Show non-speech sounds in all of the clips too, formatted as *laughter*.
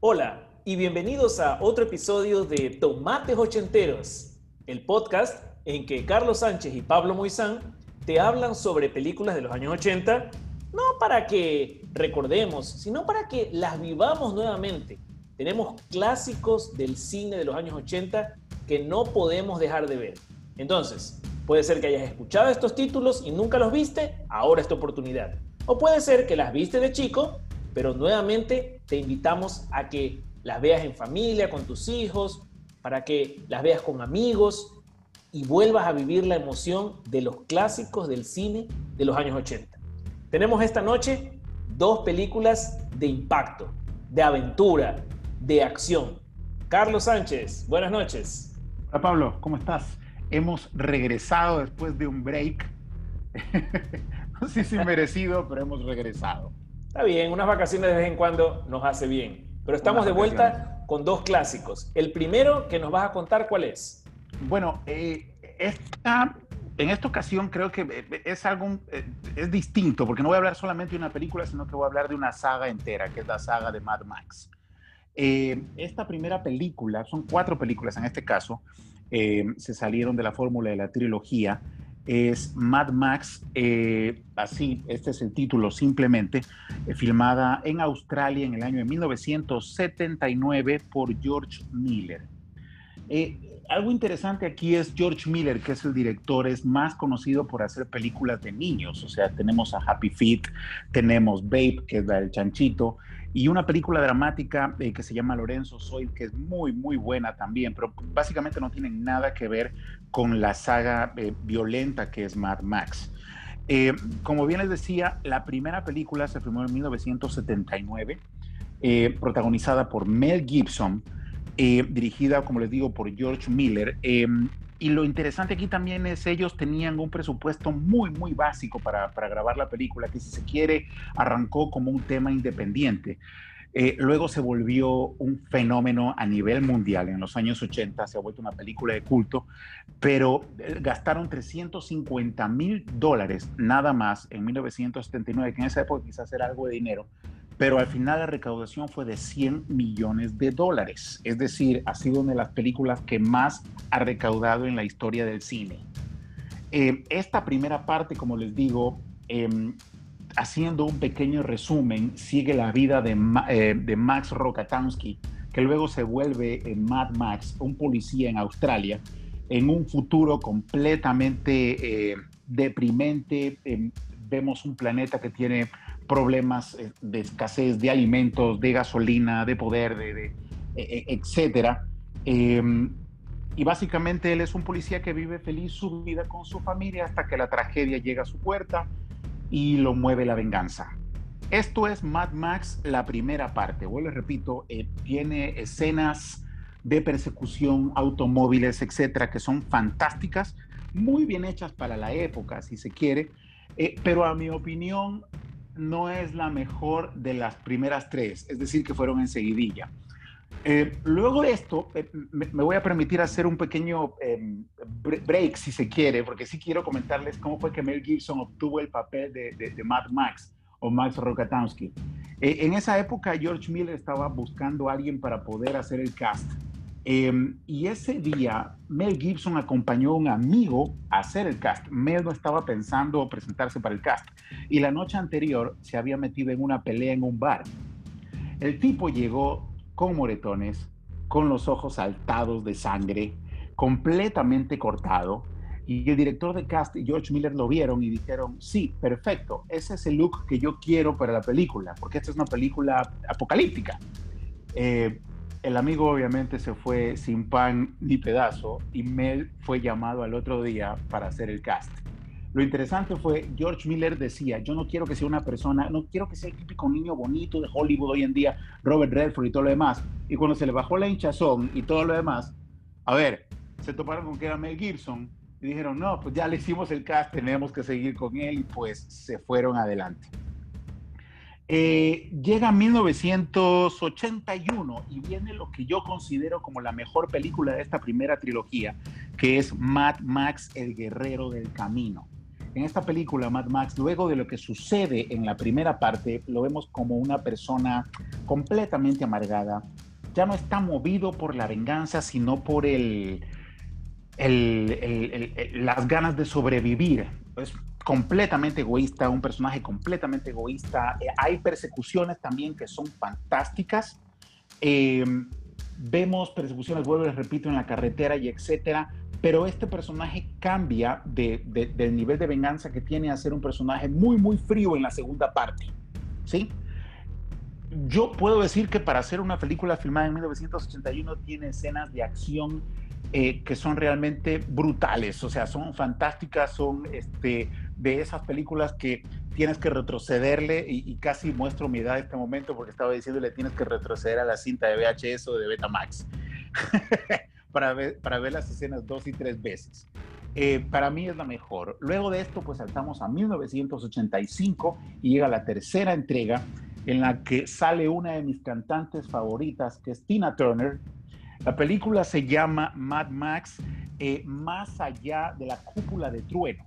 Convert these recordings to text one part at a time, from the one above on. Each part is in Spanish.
Hola y bienvenidos a otro episodio de Tomates Ochenteros, el podcast en que Carlos Sánchez y Pablo Moizán te hablan sobre películas de los años 80, no para que recordemos, sino para que las vivamos nuevamente. Tenemos clásicos del cine de los años 80 que no podemos dejar de ver. Entonces, puede ser que hayas escuchado estos títulos y nunca los viste, ahora es tu oportunidad. O puede ser que las viste de chico, pero nuevamente te invitamos a que las veas en familia, con tus hijos, para que las veas con amigos y vuelvas a vivir la emoción de los clásicos del cine de los años 80. Tenemos esta noche dos películas de impacto, de aventura, de acción. Carlos Sánchez, buenas noches. Hola Pablo, ¿cómo estás? Hemos regresado después de un break. *laughs* no sé si merecido, pero hemos regresado. Está bien, unas vacaciones de vez en cuando nos hace bien. Pero estamos de vuelta con dos clásicos. El primero que nos vas a contar, ¿cuál es? Bueno, eh, en esta ocasión creo que eh, es algo, eh, es distinto, porque no voy a hablar solamente de una película, sino que voy a hablar de una saga entera, que es la saga de Mad Max. esta primera película, son cuatro películas en este caso, se salieron de la fórmula de la trilogía, es Mad Max, así, este es el título simplemente, filmada en Australia en el año de 1979 por George Miller. Eh, algo interesante aquí es George Miller, que es el director, es más conocido por hacer películas de niños. O sea, tenemos a Happy Feet, tenemos Babe, que es la del chanchito, y una película dramática eh, que se llama Lorenzo Soy, que es muy, muy buena también, pero básicamente no tiene nada que ver con la saga eh, violenta que es Mad Max. como bien les decía, la primera película se filmó en 1979, protagonizada por Mel Gibson, eh, dirigida, como les digo, por George Miller. Em, y lo interesante aquí también es ellos tenían un presupuesto muy, muy básico para, grabar la película, que si se quiere arrancó como un tema independiente. Eh, luego se volvió un fenómeno a nivel mundial. En los años 80 se ha vuelto una película de culto, pero eh, gastaron 350 mil dólares nada más en 1979, que en esa época quizás era algo de dinero, pero al final la recaudación fue de 100 millones de dólares. Es decir, ha sido una de las películas que más ha recaudado en la historia del cine. Eh, esta primera parte, como les digo, em, haciendo un pequeño resumen, sigue la vida de, eh, Max Rokatansky, que luego se vuelve Mad Max, un policía en Australia, en un futuro completamente eh, deprimente. Em, vemos un planeta que tiene problemas eh, de escasez de alimentos, de gasolina, de poder, de, e, e, etcétera. Em, y básicamente él es un policía que vive feliz su vida con su familia hasta que la tragedia llega a su puerta y lo mueve la venganza. Esto es Mad Max, la primera parte. Vuelvo, repito, eh, tiene escenas de persecución, automóviles, etcétera, que son fantásticas, muy bien hechas para la época, si se quiere, eh, pero a mi opinión no es la mejor de las primeras tres, es decir, que fueron en seguidilla. Eh, luego de esto, eh, me, voy a permitir hacer un pequeño em, break, si se quiere, porque sí quiero comentarles cómo fue que Mel Gibson obtuvo el papel de, de, Mad Max o Max Rokatansky. Eh, en esa época, George Miller estaba buscando a alguien para poder hacer el cast. Em, y ese día, Mel Gibson acompañó a un amigo a hacer el cast. Mel no estaba pensando presentarse para el cast. Y la noche anterior se había metido en una pelea en un bar. El tipo llegó con moretones, con los ojos saltados de sangre, completamente cortado. Y el director de cast y George Miller lo vieron y dijeron, sí, perfecto, ese es el look que yo quiero para la película, porque esta es una película apocalíptica. Eh, el amigo obviamente se fue sin pan ni pedazo y Mel fue llamado al otro día para hacer el cast. Lo interesante fue, George Miller decía, yo no quiero que sea una persona, no quiero que sea el típico niño bonito de Hollywood hoy en día, Robert Redford y todo lo demás. Y cuando se le bajó la hinchazón y todo lo demás, a ver, se toparon con que era Mel Gibson y dijeron, no, pues ya le hicimos el cast, tenemos que seguir con él y pues se fueron adelante. Eh, llega 1981 y viene lo que yo considero como la mejor película de esta primera trilogía, que es Mad Max, el guerrero del camino. en esta película, Mad Max, luego de lo que sucede en la primera parte, lo vemos como una persona completamente amargada. Ya no está movido por la venganza, sino por el, las ganas de sobrevivir. Es completamente egoísta, un personaje completamente egoísta. Eh, hay persecuciones también que son fantásticas. Eh, vemos persecuciones, vuelvo y repito, en la carretera y etcétera, pero este personaje cambia del nivel de venganza que tiene a ser un personaje muy, muy frío en la segunda parte, ¿sí? Yo puedo decir que para hacer una película filmada en 1981 tiene escenas de acción eh, que son realmente brutales, o sea, son fantásticas, son este, de esas películas que tienes que retrocederle y, casi muestro mi edad en este momento porque estaba diciéndole tienes que retroceder a la cinta de VHS o de Betamax *laughs* para, ver, para ver las escenas dos y tres veces. Eh, para mí es la mejor. Luego de esto, pues saltamos a 1985 y llega la tercera entrega en la que sale una de mis cantantes favoritas, que es Tina Turner, la película se llama Mad Max, eh, más allá de la cúpula de trueno.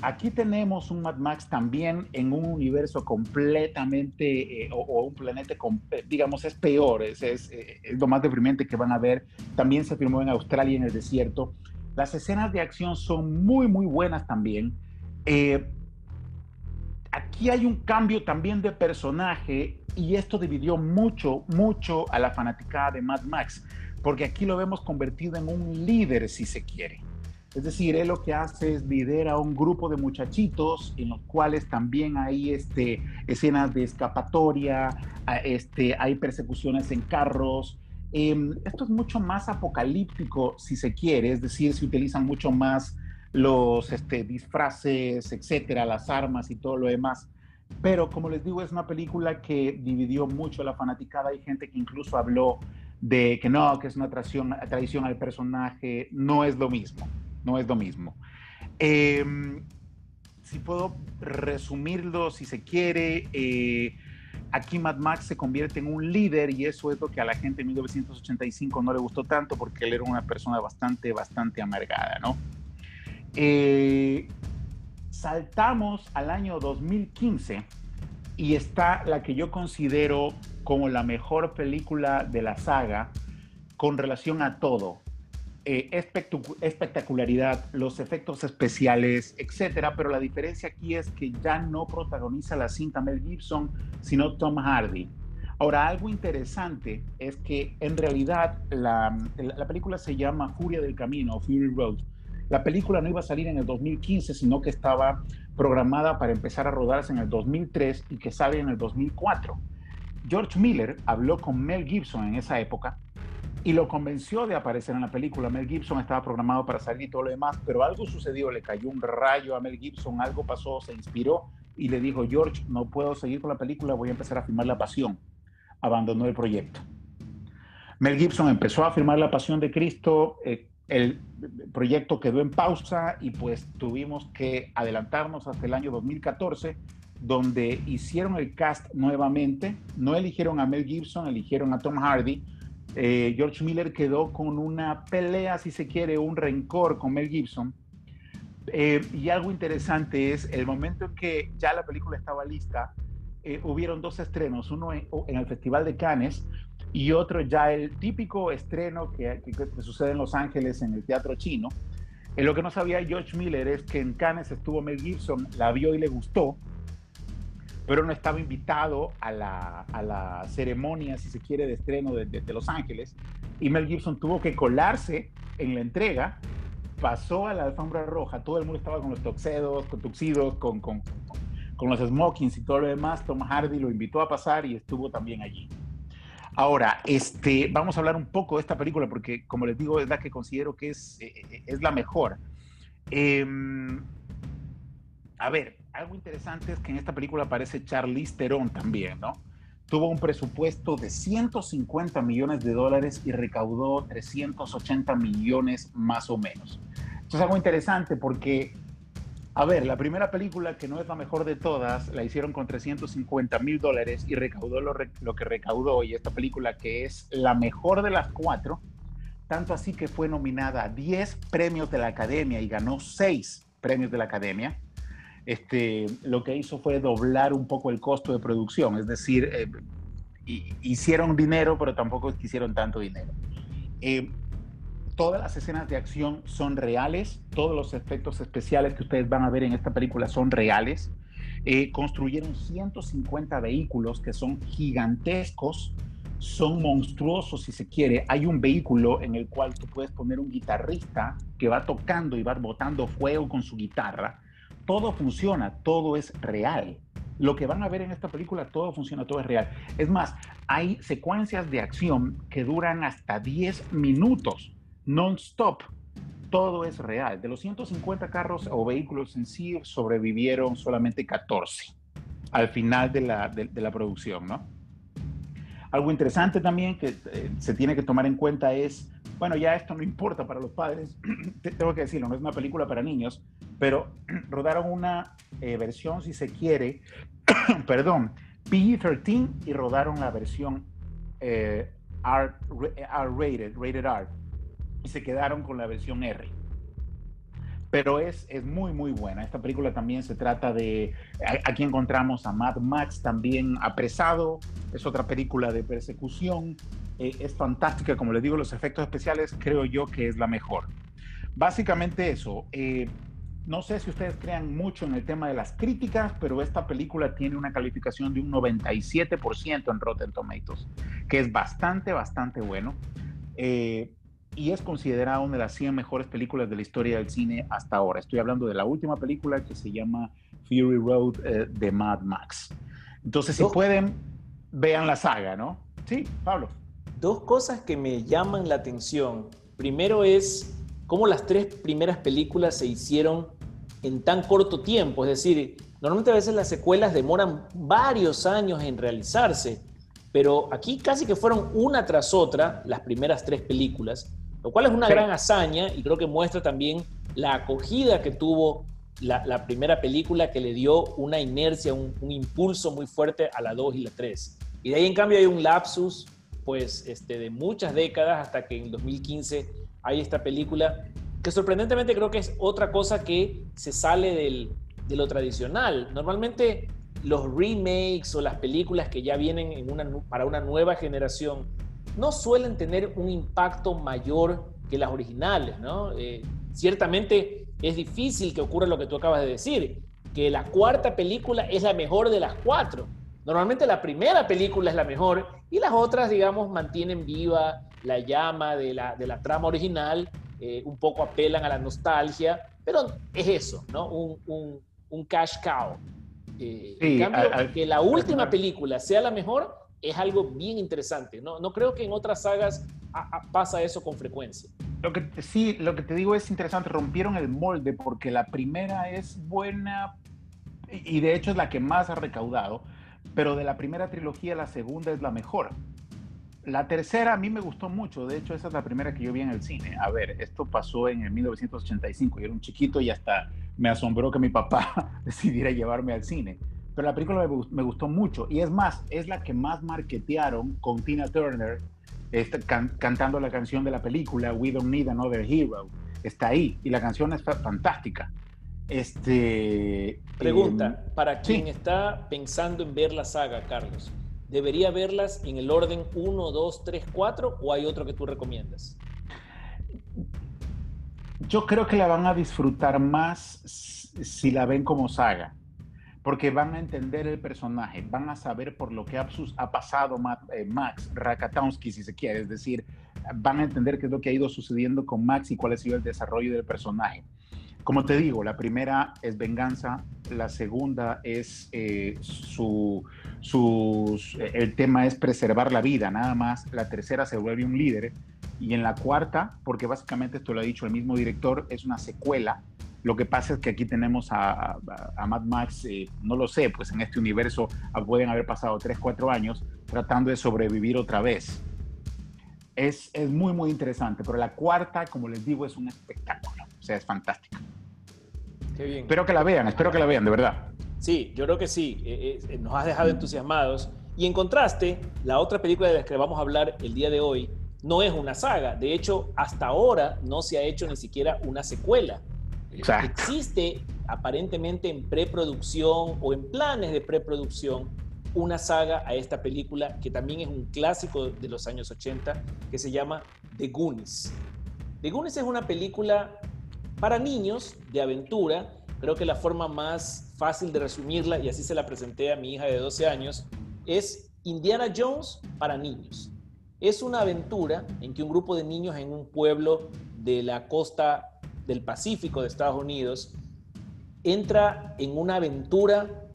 Aquí tenemos un Mad Max también en un universo completamente, eh, o, un planeta, eh, digamos, es peor, es, es, lo más deprimente que van a ver. También se filmó en Australia, en el desierto. Las escenas de acción son muy, muy buenas también. aquí hay un cambio también de personaje y esto dividió mucho, mucho a la fanaticada de Mad Max, porque aquí lo vemos convertido en un líder, si se quiere. Es decir, él lo que hace es lidera a un grupo de muchachitos en los cuales también hay este, escenas de escapatoria, este, hay persecuciones en carros. Em, esto es mucho más apocalíptico, si se quiere, es decir, se utilizan mucho más los este, disfraces, etcétera, las armas y todo lo demás. Pero como les digo, es una película que dividió mucho a la fanaticada. Hay gente que incluso habló de que no, que es una traición, traición al personaje. No es lo mismo, no es lo mismo. Em, si puedo resumirlo, si se quiere, eh, aquí Mad Max se convierte en un líder y eso es lo que a la gente en 1985 no le gustó tanto porque él era una persona bastante, bastante amargada, ¿no? Eh, saltamos al año 2015 y está la que yo considero como la mejor película de la saga con relación a todo. Eh, espectacularidad, los efectos especiales, etcétera, pero la diferencia aquí es que ya no protagoniza la cinta Mel Gibson, sino Tom Hardy. Ahora, algo interesante es que en realidad la, la película se llama Furia del Camino, Fury Road, la película no iba a salir en el 2015, sino que estaba programada para empezar a rodarse en el 2003 y que sale en el 2004. George Miller habló con Mel Gibson en esa época y lo convenció de aparecer en la película. Mel Gibson estaba programado para salir y todo lo demás, pero algo sucedió, le cayó un rayo a Mel Gibson, algo pasó, se inspiró y le dijo, George, no puedo seguir con la película, voy a empezar a filmar La Pasión. Abandonó el proyecto. Mel Gibson empezó a filmar La Pasión de Cristo, eh, el proyecto quedó en pausa y pues tuvimos que adelantarnos hasta el año 2014, donde hicieron el cast nuevamente, no eligieron a Mel Gibson, eligieron a Tom Hardy. Eh, George Miller quedó con una pelea, si se quiere, un rencor con Mel Gibson. Eh, y algo interesante es el momento en que ya la película estaba lista, eh, hubieron dos estrenos, uno en, el Festival de Cannes, y otro ya el típico estreno que, sucede en Los Ángeles en el Teatro Chino. En lo que no sabía George Miller es que en Cannes estuvo Mel Gibson, la vio y le gustó, pero no estaba invitado a la, a la ceremonia, si se quiere, de estreno de, de, Los Ángeles. Y Mel Gibson tuvo que colarse en la entrega, pasó a la alfombra roja, todo el mundo estaba con los toxedos, con tuxidos, con, con, con los smokings y todo lo demás. Tom Hardy lo invitó a pasar y estuvo también allí. Ahora, este, vamos a hablar un poco de esta película porque, como les digo, es la que considero que es, eh, eh, es la mejor. Em, a ver, algo interesante es que en esta película aparece Charlize Theron también, ¿no? Tuvo un presupuesto de 150 millones de dólares y recaudó 380 millones más o menos. Esto es algo interesante porque a ver, la primera película, que no es la mejor de todas, la hicieron con 350 mil dólares y recaudó lo, que recaudó. Y esta película, que es la mejor de las cuatro, tanto así que fue nominada a 10 premios de la Academia y ganó 6 premios de la Academia. Este, lo que hizo fue doblar un poco el costo de producción, es decir, eh, hicieron dinero, pero tampoco quisieron tanto dinero. Eh, todas las escenas de acción son reales, todos los efectos especiales que ustedes van a ver en esta película son reales. Eh, construyeron 150 vehículos que son gigantescos, son monstruosos si se quiere. Hay un vehículo en el cual tú puedes poner un guitarrista que va tocando y va botando fuego con su guitarra. Todo funciona, todo es real. Lo que van a ver en esta película, todo funciona, todo es real. Es más, hay secuencias de acción que duran hasta 10 minutos, non-stop. Todo es real. De los 150 carros o vehículos en sí, sobrevivieron solamente 14 al final de la, de la producción, ¿no? Algo interesante también que eh, se tiene que tomar en cuenta es, bueno, ya esto no importa para los padres, *clears throat* tengo que decirlo, no es una película para niños, pero *clears throat* rodaron una eh, versión, si se quiere, *clears throat* perdón, PG-13 y rodaron la versión eh, R-rated, rated R, y se quedaron con la versión R pero es, es muy, muy buena. Esta película también se trata de, aquí encontramos a Mad Max también apresado, es otra película de persecución, eh, es fantástica, como les digo, los efectos especiales creo yo que es la mejor. Básicamente eso. Eh, no sé si ustedes crean mucho en el tema de las críticas, pero esta película tiene una calificación de un 97% en Rotten Tomatoes, que es bastante, bastante bueno. Eh, y es considerada una de las 100 mejores películas de la historia del cine hasta ahora. Estoy hablando de la última película que se llama Fury Road eh, de Mad Max. Entonces, si pueden, vean la saga, ¿no? Sí, Pablo. Dos cosas que me llaman la atención. Primero es cómo las tres primeras películas se hicieron en tan corto tiempo. Es decir, normalmente a veces las secuelas demoran varios años en realizarse, pero aquí casi que fueron una tras otra las primeras tres películas lo cual es una gran hazaña y creo que muestra también la acogida que tuvo la, primera película que le dio una inercia, un, impulso muy fuerte a la 2 y la 3. Y de ahí en cambio hay un lapsus pues este, de muchas décadas hasta que en 2015 hay esta película que sorprendentemente creo que es otra cosa que se sale del, de lo tradicional. Normalmente los remakes o las películas que ya vienen para una nueva generación no suelen tener un impacto mayor que las originales, ¿no? Eh, ciertamente es difícil que ocurra lo que tú acabas de decir, que la cuarta película es la mejor de las cuatro. Normalmente la primera película es la mejor y las otras, digamos, mantienen viva la llama de la, de la trama original, eh, un poco apelan a la nostalgia, pero es eso, ¿no? Un, un, cash cow. Eh, en cambio, que la última película sea la mejor, es algo bien interesante. No, no creo que en otras sagas pasa eso con frecuencia. Lo que sí, lo que te digo es interesante, rompieron el molde porque la primera es buena y de hecho es la que más ha recaudado, pero de la primera trilogía la segunda es la mejor. La tercera a mí me gustó mucho, de hecho esa es la primera que yo vi en el cine. A ver, esto pasó en el 1985, yo era un chiquito y hasta me asombró que mi papá *laughs* decidiera llevarme al cine pero la película me, gustó mucho. Y es más, es la que más marketearon con Tina Turner este, cantando la canción de la película We Don't Need Another Hero. Está ahí y la canción es fantástica. Este, Pregunta, em, para quien está pensando en ver la saga, Carlos, ¿debería verlas en el orden 1, 2, 3, 4 o hay otro que tú recomiendas? Yo creo que la van a disfrutar más si la ven como saga porque van a entender el personaje, van a saber por lo que ha, pasado eh, Max Rakatowski, si se quiere, es decir, van a entender qué es lo que ha ido sucediendo con Max y cuál ha sido el desarrollo del personaje. Como te digo, la primera es venganza, la segunda es eh, su, el tema es preservar la vida, nada más. La tercera se vuelve un líder. Y en la cuarta, porque básicamente esto lo ha dicho el mismo director, es una secuela lo que pasa es que aquí tenemos a, Mad Max, eh, no lo sé, pues en este universo pueden haber pasado 3, 4 años tratando de sobrevivir otra vez. Es, es muy, muy interesante, pero la cuarta, como les digo, es un espectáculo, o sea, es fantástica. Qué bien. Espero que la vean, espero que la vean, de verdad. Sí, yo creo que sí, eh, eh, nos has dejado entusiasmados. Y en contraste, la otra película de la que vamos a hablar el día de hoy no es una saga, de hecho, hasta ahora no se ha hecho ni siquiera una secuela Existe aparentemente en preproducción o en planes de preproducción una saga a esta película que también es un clásico de los años 80 que se llama The Goonies. The Goonies es una película para niños de aventura. Creo que la forma más fácil de resumirla, y así se la presenté a mi hija de 12 años, es Indiana Jones para niños. Es una aventura en que un grupo de niños en un pueblo de la costa del Pacífico de Estados Unidos entra en una aventura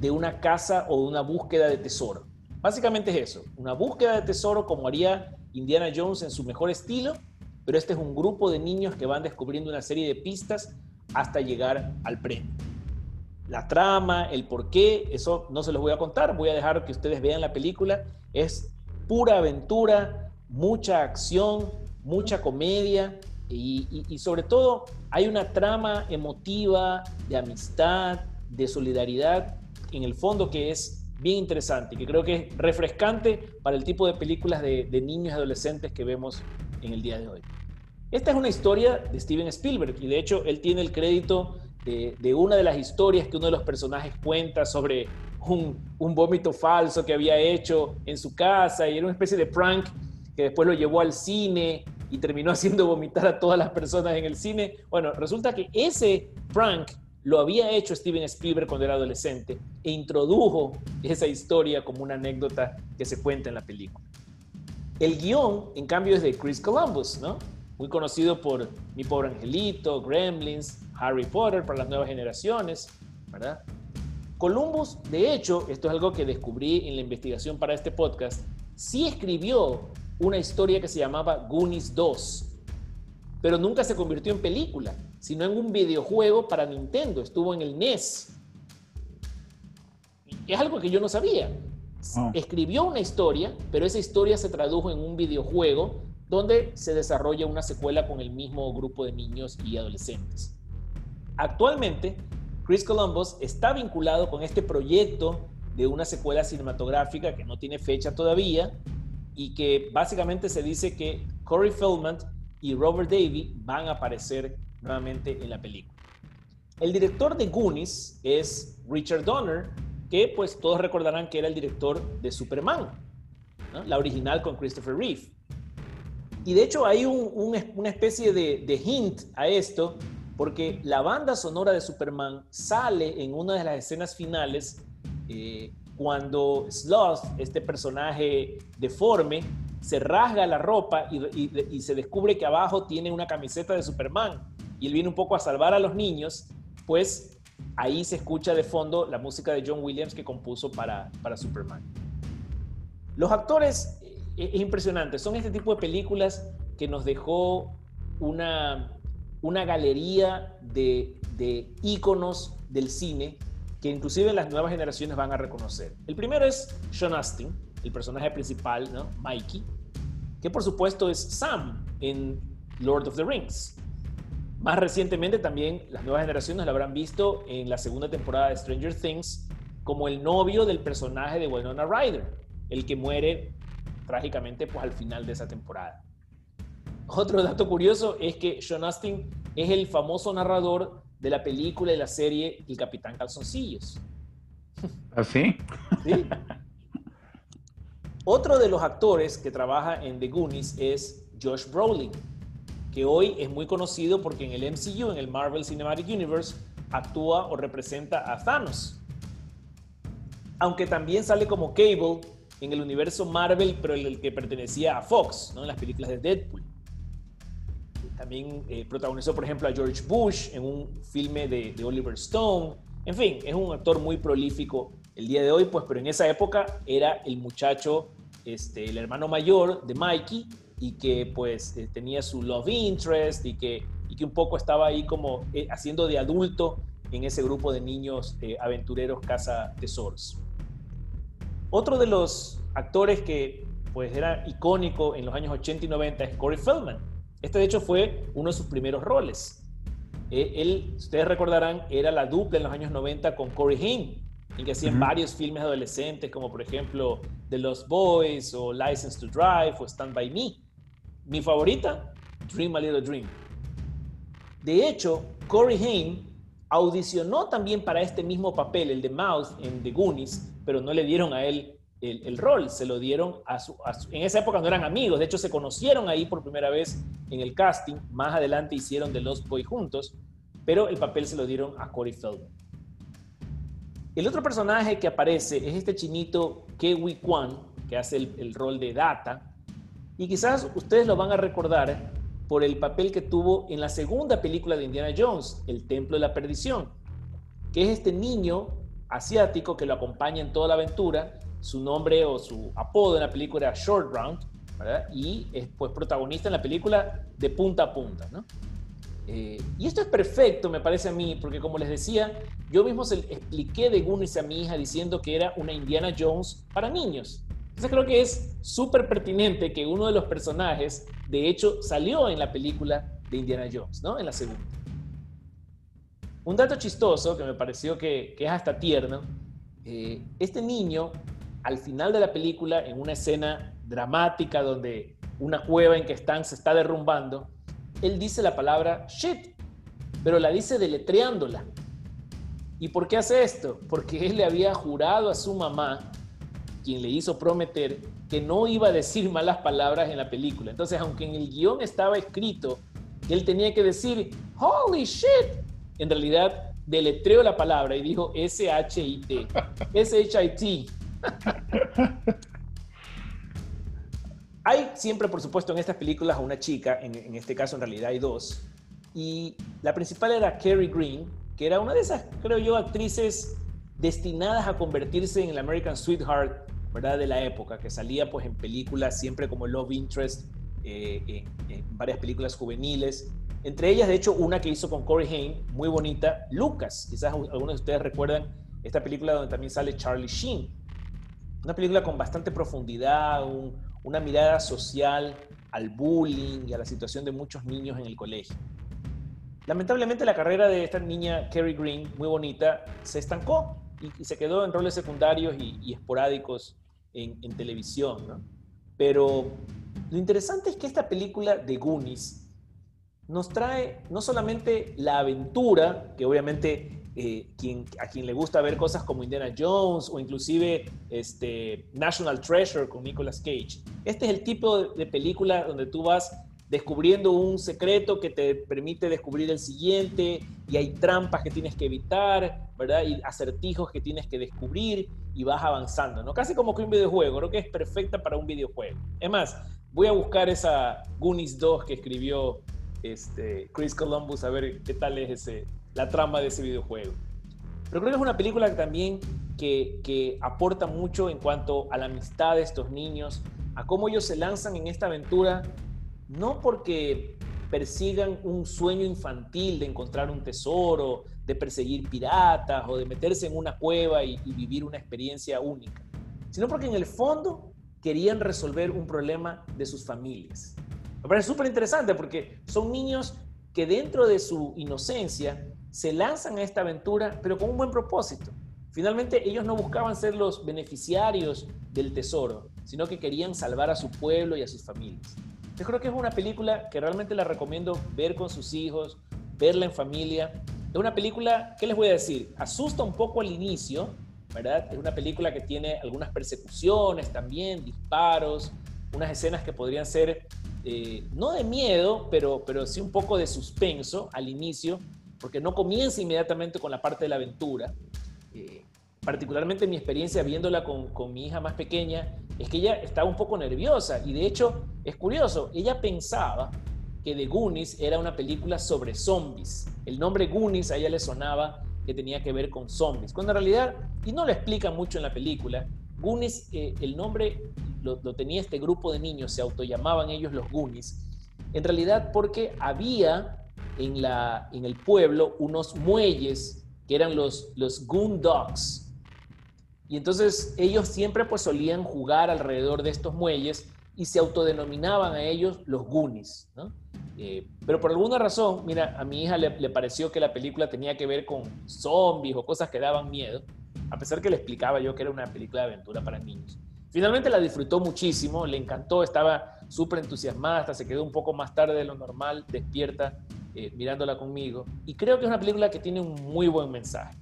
de una casa o de una búsqueda de tesoro. Básicamente es eso, una búsqueda de tesoro como haría Indiana Jones en su mejor estilo, pero este es un grupo de niños que van descubriendo una serie de pistas hasta llegar al premio. La trama, el por qué, eso no se los voy a contar, voy a dejar que ustedes vean la película. Es pura aventura, mucha acción, mucha comedia y, y sobre todo hay una trama emotiva de amistad, de solidaridad en el fondo que es bien interesante, que creo que es refrescante para el tipo de películas de, niños y adolescentes que vemos en el día de hoy. Esta es una historia de Steven Spielberg y de hecho él tiene el crédito de, una de las historias que uno de los personajes cuenta sobre un, un, vómito falso que había hecho en su casa y era una especie de prank que después lo llevó al cine y terminó *laughs* haciendo vomitar a todas las personas en el cine. Bueno, resulta que ese prank lo había hecho Steven Spielberg cuando era adolescente e introdujo esa historia como una anécdota que se cuenta en la película. El guion, en cambio, es de Chris Columbus, ¿no? Muy conocido por Mi Pobre Angelito, Gremlins, Harry Potter para las nuevas generaciones, ¿verdad? Columbus, de hecho, esto es algo que descubrí en la investigación para este podcast, sí escribió una historia que se llamaba Goonies 2, pero nunca se convirtió en película sino en un videojuego para Nintendo. Estuvo en el NES. Es algo que yo no sabía. Oh. Escribió una historia, pero esa historia se tradujo en un videojuego donde se desarrolla una secuela con el mismo grupo de niños y adolescentes. Actualmente, Chris Columbus está vinculado con este proyecto de una secuela cinematográfica que no tiene fecha todavía y que básicamente se dice que Corey Feldman y Robert Davey van a aparecer nuevamente en la película. El director de Goonies es Richard Donner, que pues todos recordarán que era el director de Superman, la original con Christopher Reeve. Y de hecho hay una especie de, hint a esto, porque la banda sonora de Superman sale en una de las escenas finales eh, cuando Sloth, este personaje deforme, se rasga la ropa y, se descubre que abajo tiene una camiseta de Superman y él viene un poco a salvar a los niños, pues ahí se escucha de fondo la música de John Williams que compuso para, para Superman. Los actores, eh, es impresionante, son este tipo de películas que nos dejó una, una galería de, de del cine que inclusive las nuevas generaciones van a reconocer. El primero es Sean Astin, el personaje principal, ¿no? Mikey, que por supuesto es Sam en Lord of the Rings. Más recientemente también las nuevas generaciones lo habrán visto en la segunda temporada de Stranger Things como el novio del personaje de Winona Ryder, el que muere trágicamente pues al final de esa temporada. Otro dato curioso es que Sean Astin es el famoso narrador de la película y la serie El Capitán Calzoncillos. ¿Así? ¿Ah, sí. Otro de los actores que trabaja en The Goonies es Josh Brolin, que hoy es muy conocido porque en el MCU, en el Marvel Cinematic Universe, actúa o representa a Thanos. Aunque también sale como Cable en el universo Marvel, pero el que pertenecía a Fox, ¿no? en las películas de Deadpool. También eh, protagonizó, por ejemplo, a George Bush en un filme de, Oliver Stone. En fin, es un actor muy prolífico el día de hoy, pues, pero en esa época era el muchacho, este, el hermano mayor de Mikey, y que pues eh, tenía su love interest y que, y que un poco estaba ahí como eh, haciendo de adulto en ese grupo de niños eh, aventureros caza tesoros. Otro de los actores que pues era icónico en los años 80 y 90 es Corey Feldman. Este de hecho fue uno de sus primeros roles. él, ustedes recordarán, era la dupla en los años 90 con Corey Haim, en que hacían varios filmes adolescentes, como por ejemplo The Lost Boys o License to Drive o Stand By Me. Mi favorita, Dream a Little Dream. De hecho, Corey Haim audicionó también para este mismo papel, el de Mouse en The Goonies, pero no le dieron a él el, rol, se lo dieron a su, En esa época no eran amigos, de hecho se conocieron ahí por primera vez en el casting, más adelante hicieron The Lost Boy juntos, pero el papel se lo dieron a Corey Feldman. El otro personaje que aparece es este chinito Kewi Kwan, que hace el rol de Data, y quizás ustedes lo van a recordar por el papel que tuvo en la segunda película de Indiana Jones, El Templo de la Perdición, que es este niño asiático que lo acompaña en toda la aventura. Su nombre o su apodo en la película era Short Round, y es pues, protagonista en la película de punta a punta. Eh, y esto es perfecto, me parece a mí, porque como les decía, yo mismo se expliqué de Goonies a mi hija diciendo que era una Indiana Jones para niños. Entonces creo que es súper pertinente que uno de los personajes, de hecho, salió en la película de Indiana Jones, ¿no? En la segunda. Un dato chistoso que me pareció que, es hasta tierno, eh, este niño, al final de la película, en una escena dramática donde una cueva en que están se está derrumbando, él dice la palabra shit, pero la dice deletreándola. ¿Y por qué hace esto? Porque él le había jurado a su mamá quien le hizo prometer que no iba a decir malas palabras en la película. Entonces, aunque en el guion estaba escrito que él tenía que decir, holy shit, en realidad deletreó la palabra y dijo S-H-I-T. S-H-I-T. *laughs* *laughs* hay siempre, por supuesto, en estas películas una chica, en, este caso en realidad hay dos, y la principal era Carrie Green, que era una de esas, creo yo, actrices destinadas a convertirse en el American Sweetheart ¿verdad? De la época, que salía pues en películas siempre como Love Interest, eh, en, varias películas juveniles. Entre ellas, de hecho, una que hizo con Corey Haim, muy bonita, Lucas. Quizás algunos de ustedes recuerdan esta película donde también sale Charlie Sheen. Una película con bastante profundidad, una mirada social al bullying y a la situación de muchos niños en el colegio. Lamentablemente la carrera de esta niña Carrie Green, muy bonita, se estancó y, se quedó en roles secundarios y, y esporádicos en, televisión. Pero lo interesante es que esta película de Goonies nos trae no solamente la aventura, que obviamente eh, a quien le gusta ver cosas como Indiana Jones o inclusive este, National Treasure con Nicolas Cage. Este es el tipo de película donde tú vas descubriendo un secreto que te permite descubrir el siguiente y hay trampas que tienes que evitar, ¿verdad? Y acertijos que tienes que descubrir y vas avanzando, ¿no? Casi como que un videojuego, creo que es perfecta para un videojuego. Es más, voy a buscar esa Goonies 2 que escribió este, Chris Columbus a ver qué tal es ese, la trama de ese videojuego. Pero creo que es una película que también que, que aporta mucho en cuanto a la amistad de estos niños, a cómo ellos se lanzan en esta aventura no porque persigan un sueño infantil de encontrar un tesoro, de perseguir piratas o de meterse en una cueva y, vivir una experiencia única, sino porque en el fondo querían resolver un problema de sus familias. Me parece súper interesante porque son niños que dentro de su inocencia se lanzan a esta aventura, pero con un buen propósito. Finalmente, ellos no buscaban ser los beneficiarios del tesoro, sino que querían salvar a su pueblo y a sus familias. Yo creo que es una película que realmente la recomiendo ver con sus hijos, verla en familia. Es una película, ¿qué les voy a decir? Asusta un poco al inicio, ¿verdad? Es una película que tiene algunas persecuciones también, disparos, unas escenas que podrían ser eh, no de miedo, pero, pero sí un poco de suspenso al inicio, porque no comienza inmediatamente con la parte de la aventura. Eh, particularmente mi experiencia viéndola con, con mi hija más pequeña, es que ella estaba un poco nerviosa y de hecho es curioso, ella pensaba que The Goonies era una película sobre zombies. El nombre Goonies a ella le sonaba que tenía que ver con zombies, cuando en realidad, y no lo explica mucho en la película, Goonies, eh, el nombre lo, tenía este grupo de niños, se autollamaban ellos los Goonies, en realidad porque había en, la, en el pueblo unos muelles que eran los, los Goon Dogs, y entonces ellos siempre pues solían jugar alrededor de estos muelles y se autodenominaban a ellos los Goonies, ¿no? Eh, pero por alguna razón, mira, a mi hija le, pareció que la película tenía que ver con zombies o cosas que daban miedo, a pesar que le explicaba yo que era una película de aventura para niños. Finalmente la disfrutó muchísimo, le encantó, estaba súper entusiasmada, hasta se quedó un poco más tarde de lo normal, despierta eh, mirándola conmigo. Y creo que es una película que tiene un muy buen mensaje,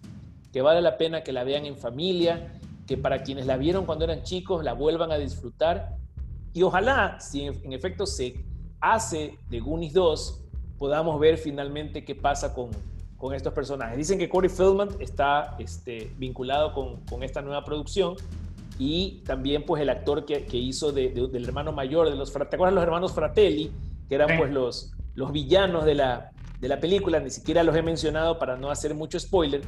que vale la pena que la vean en familia, que para quienes la vieron cuando eran chicos la vuelvan a disfrutar. Y ojalá, si en, efecto se hace de Goonies 2, podamos ver finalmente qué pasa con, con estos personajes. Dicen que Corey Feldman está este, vinculado con, con, esta nueva producción y también pues el actor que, que hizo del hermano mayor de los... ¿Te acuerdas los hermanos Fratelli? Que eran pues los, los villanos de la, de la película, ni siquiera los he mencionado para no hacer mucho spoiler,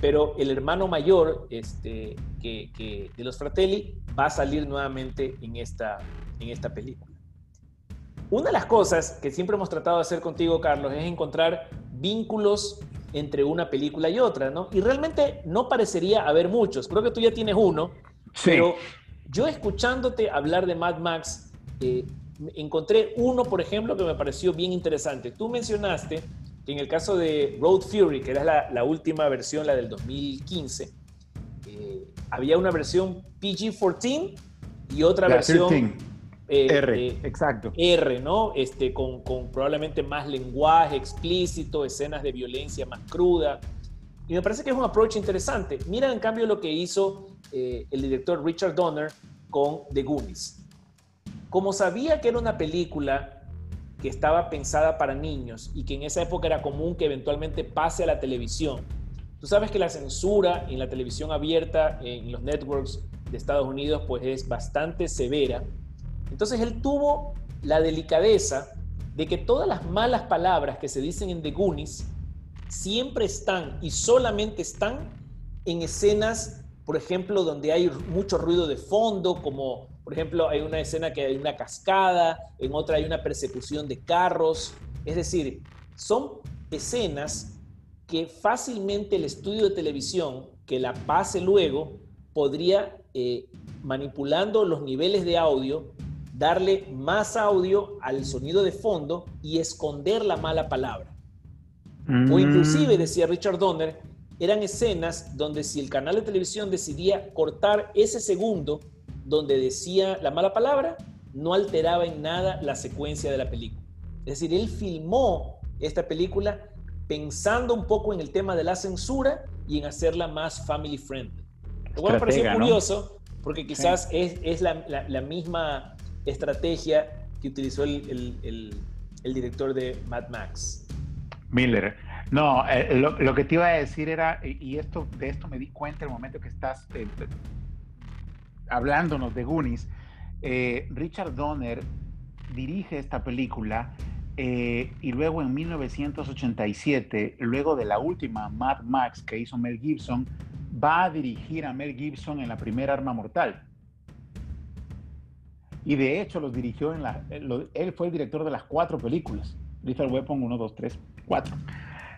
pero el hermano mayor este, que, de los Fratelli va a salir nuevamente en esta, en esta película. Una de las cosas que siempre hemos tratado de hacer contigo, Carlos, es encontrar vínculos entre una película y otra, ¿no? Y realmente no parecería haber muchos. Creo que tú ya tienes uno, pero yo escuchándote hablar de Mad Max, eh, encontré uno, por ejemplo, que me pareció bien interesante. Tú mencionaste que en el caso de Road Fury, que era la, última versión, la del 2015, eh, había una versión PG-14 y otra versión eh, R, eh, exacto. R, ¿no? Este, con, con, probablemente más lenguaje explícito, escenas de violencia más cruda. Y me parece que es un approach interesante. Mira en cambio lo que hizo el director Richard Donner con The Goonies. Como sabía que era una película que estaba pensada para niños y que en esa época era común que eventualmente pase a la televisión, tú sabes que la censura en la televisión abierta, en los networks de Estados Unidos, pues es bastante severa. Entonces él tuvo la delicadeza de que todas las malas palabras que se dicen en The Goonies siempre están y solamente están en escenas, por ejemplo, donde hay mucho ruido de fondo, como por ejemplo, hay una escena que hay una cascada, en otra hay una persecución de carros. Es decir, son escenas que fácilmente el estudio de televisión que la pase luego podría, eh, manipulando los niveles de audio, darle más audio al sonido de fondo y esconder la mala palabra. O mm. inclusive, decía Richard Donner, eran escenas donde si el canal de televisión decidía cortar ese segundo donde decía la mala palabra, no alteraba en nada la secuencia de la película. Es decir, él filmó esta película pensando un poco en el tema de la censura y en hacerla más family friendly. Lo cual me pareció curioso porque quizás es, la, misma estrategia que utilizó el, director de Mad Max. Miller. No, eh, lo, que te iba a decir era, y esto de esto me di cuenta el momento que estás eh, hablándonos de Goonies, eh, Richard Donner dirige esta película y luego en 1987, luego de la última Mad Max que hizo Mel Gibson, va a dirigir a Mel Gibson en la primera Arma Mortal. Y de hecho los dirigió en la... él fue el director de las cuatro películas. Lethal Weapon 1, 2, 3, 4.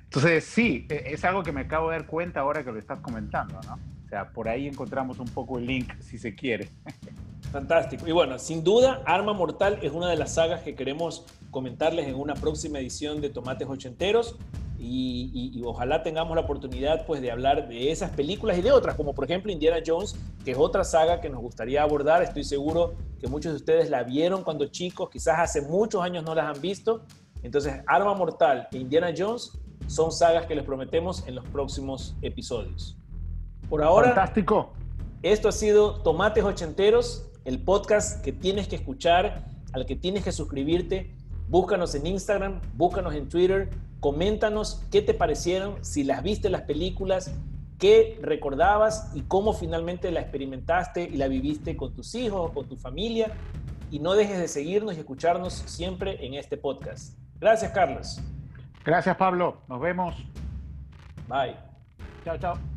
Entonces sí, e, es algo que me acabo de dar cuenta ahora que lo estás comentando, ¿no? O sea, por ahí encontramos un poco el link, si se quiere. *laughs* Fantástico. Y bueno, sin duda, Arma Mortal es una de las sagas que queremos comentarles en una próxima edición de Tomates Ochenteros. Y, ojalá tengamos la oportunidad pues, de hablar de esas películas y de otras, como por ejemplo Indiana Jones, que es otra saga que nos gustaría abordar. Estoy seguro que muchos de ustedes la vieron cuando chicos, quizás hace muchos años no las han visto. Entonces, Arma Mortal e Indiana Jones son sagas que les prometemos en los próximos episodios. Por ahora. Fantástico. Esto ha sido Tomates Ochenteros, el podcast que tienes que escuchar, al que tienes que suscribirte. Búscanos en Instagram, búscanos en Twitter, coméntanos qué te parecieron, si las viste las películas, qué recordabas y cómo finalmente la experimentaste y la viviste con tus hijos o con tu familia. Y no dejes de seguirnos y escucharnos siempre en este podcast. Gracias, Carlos. Gracias, Pablo. Nos vemos. Bye. Chao, chao.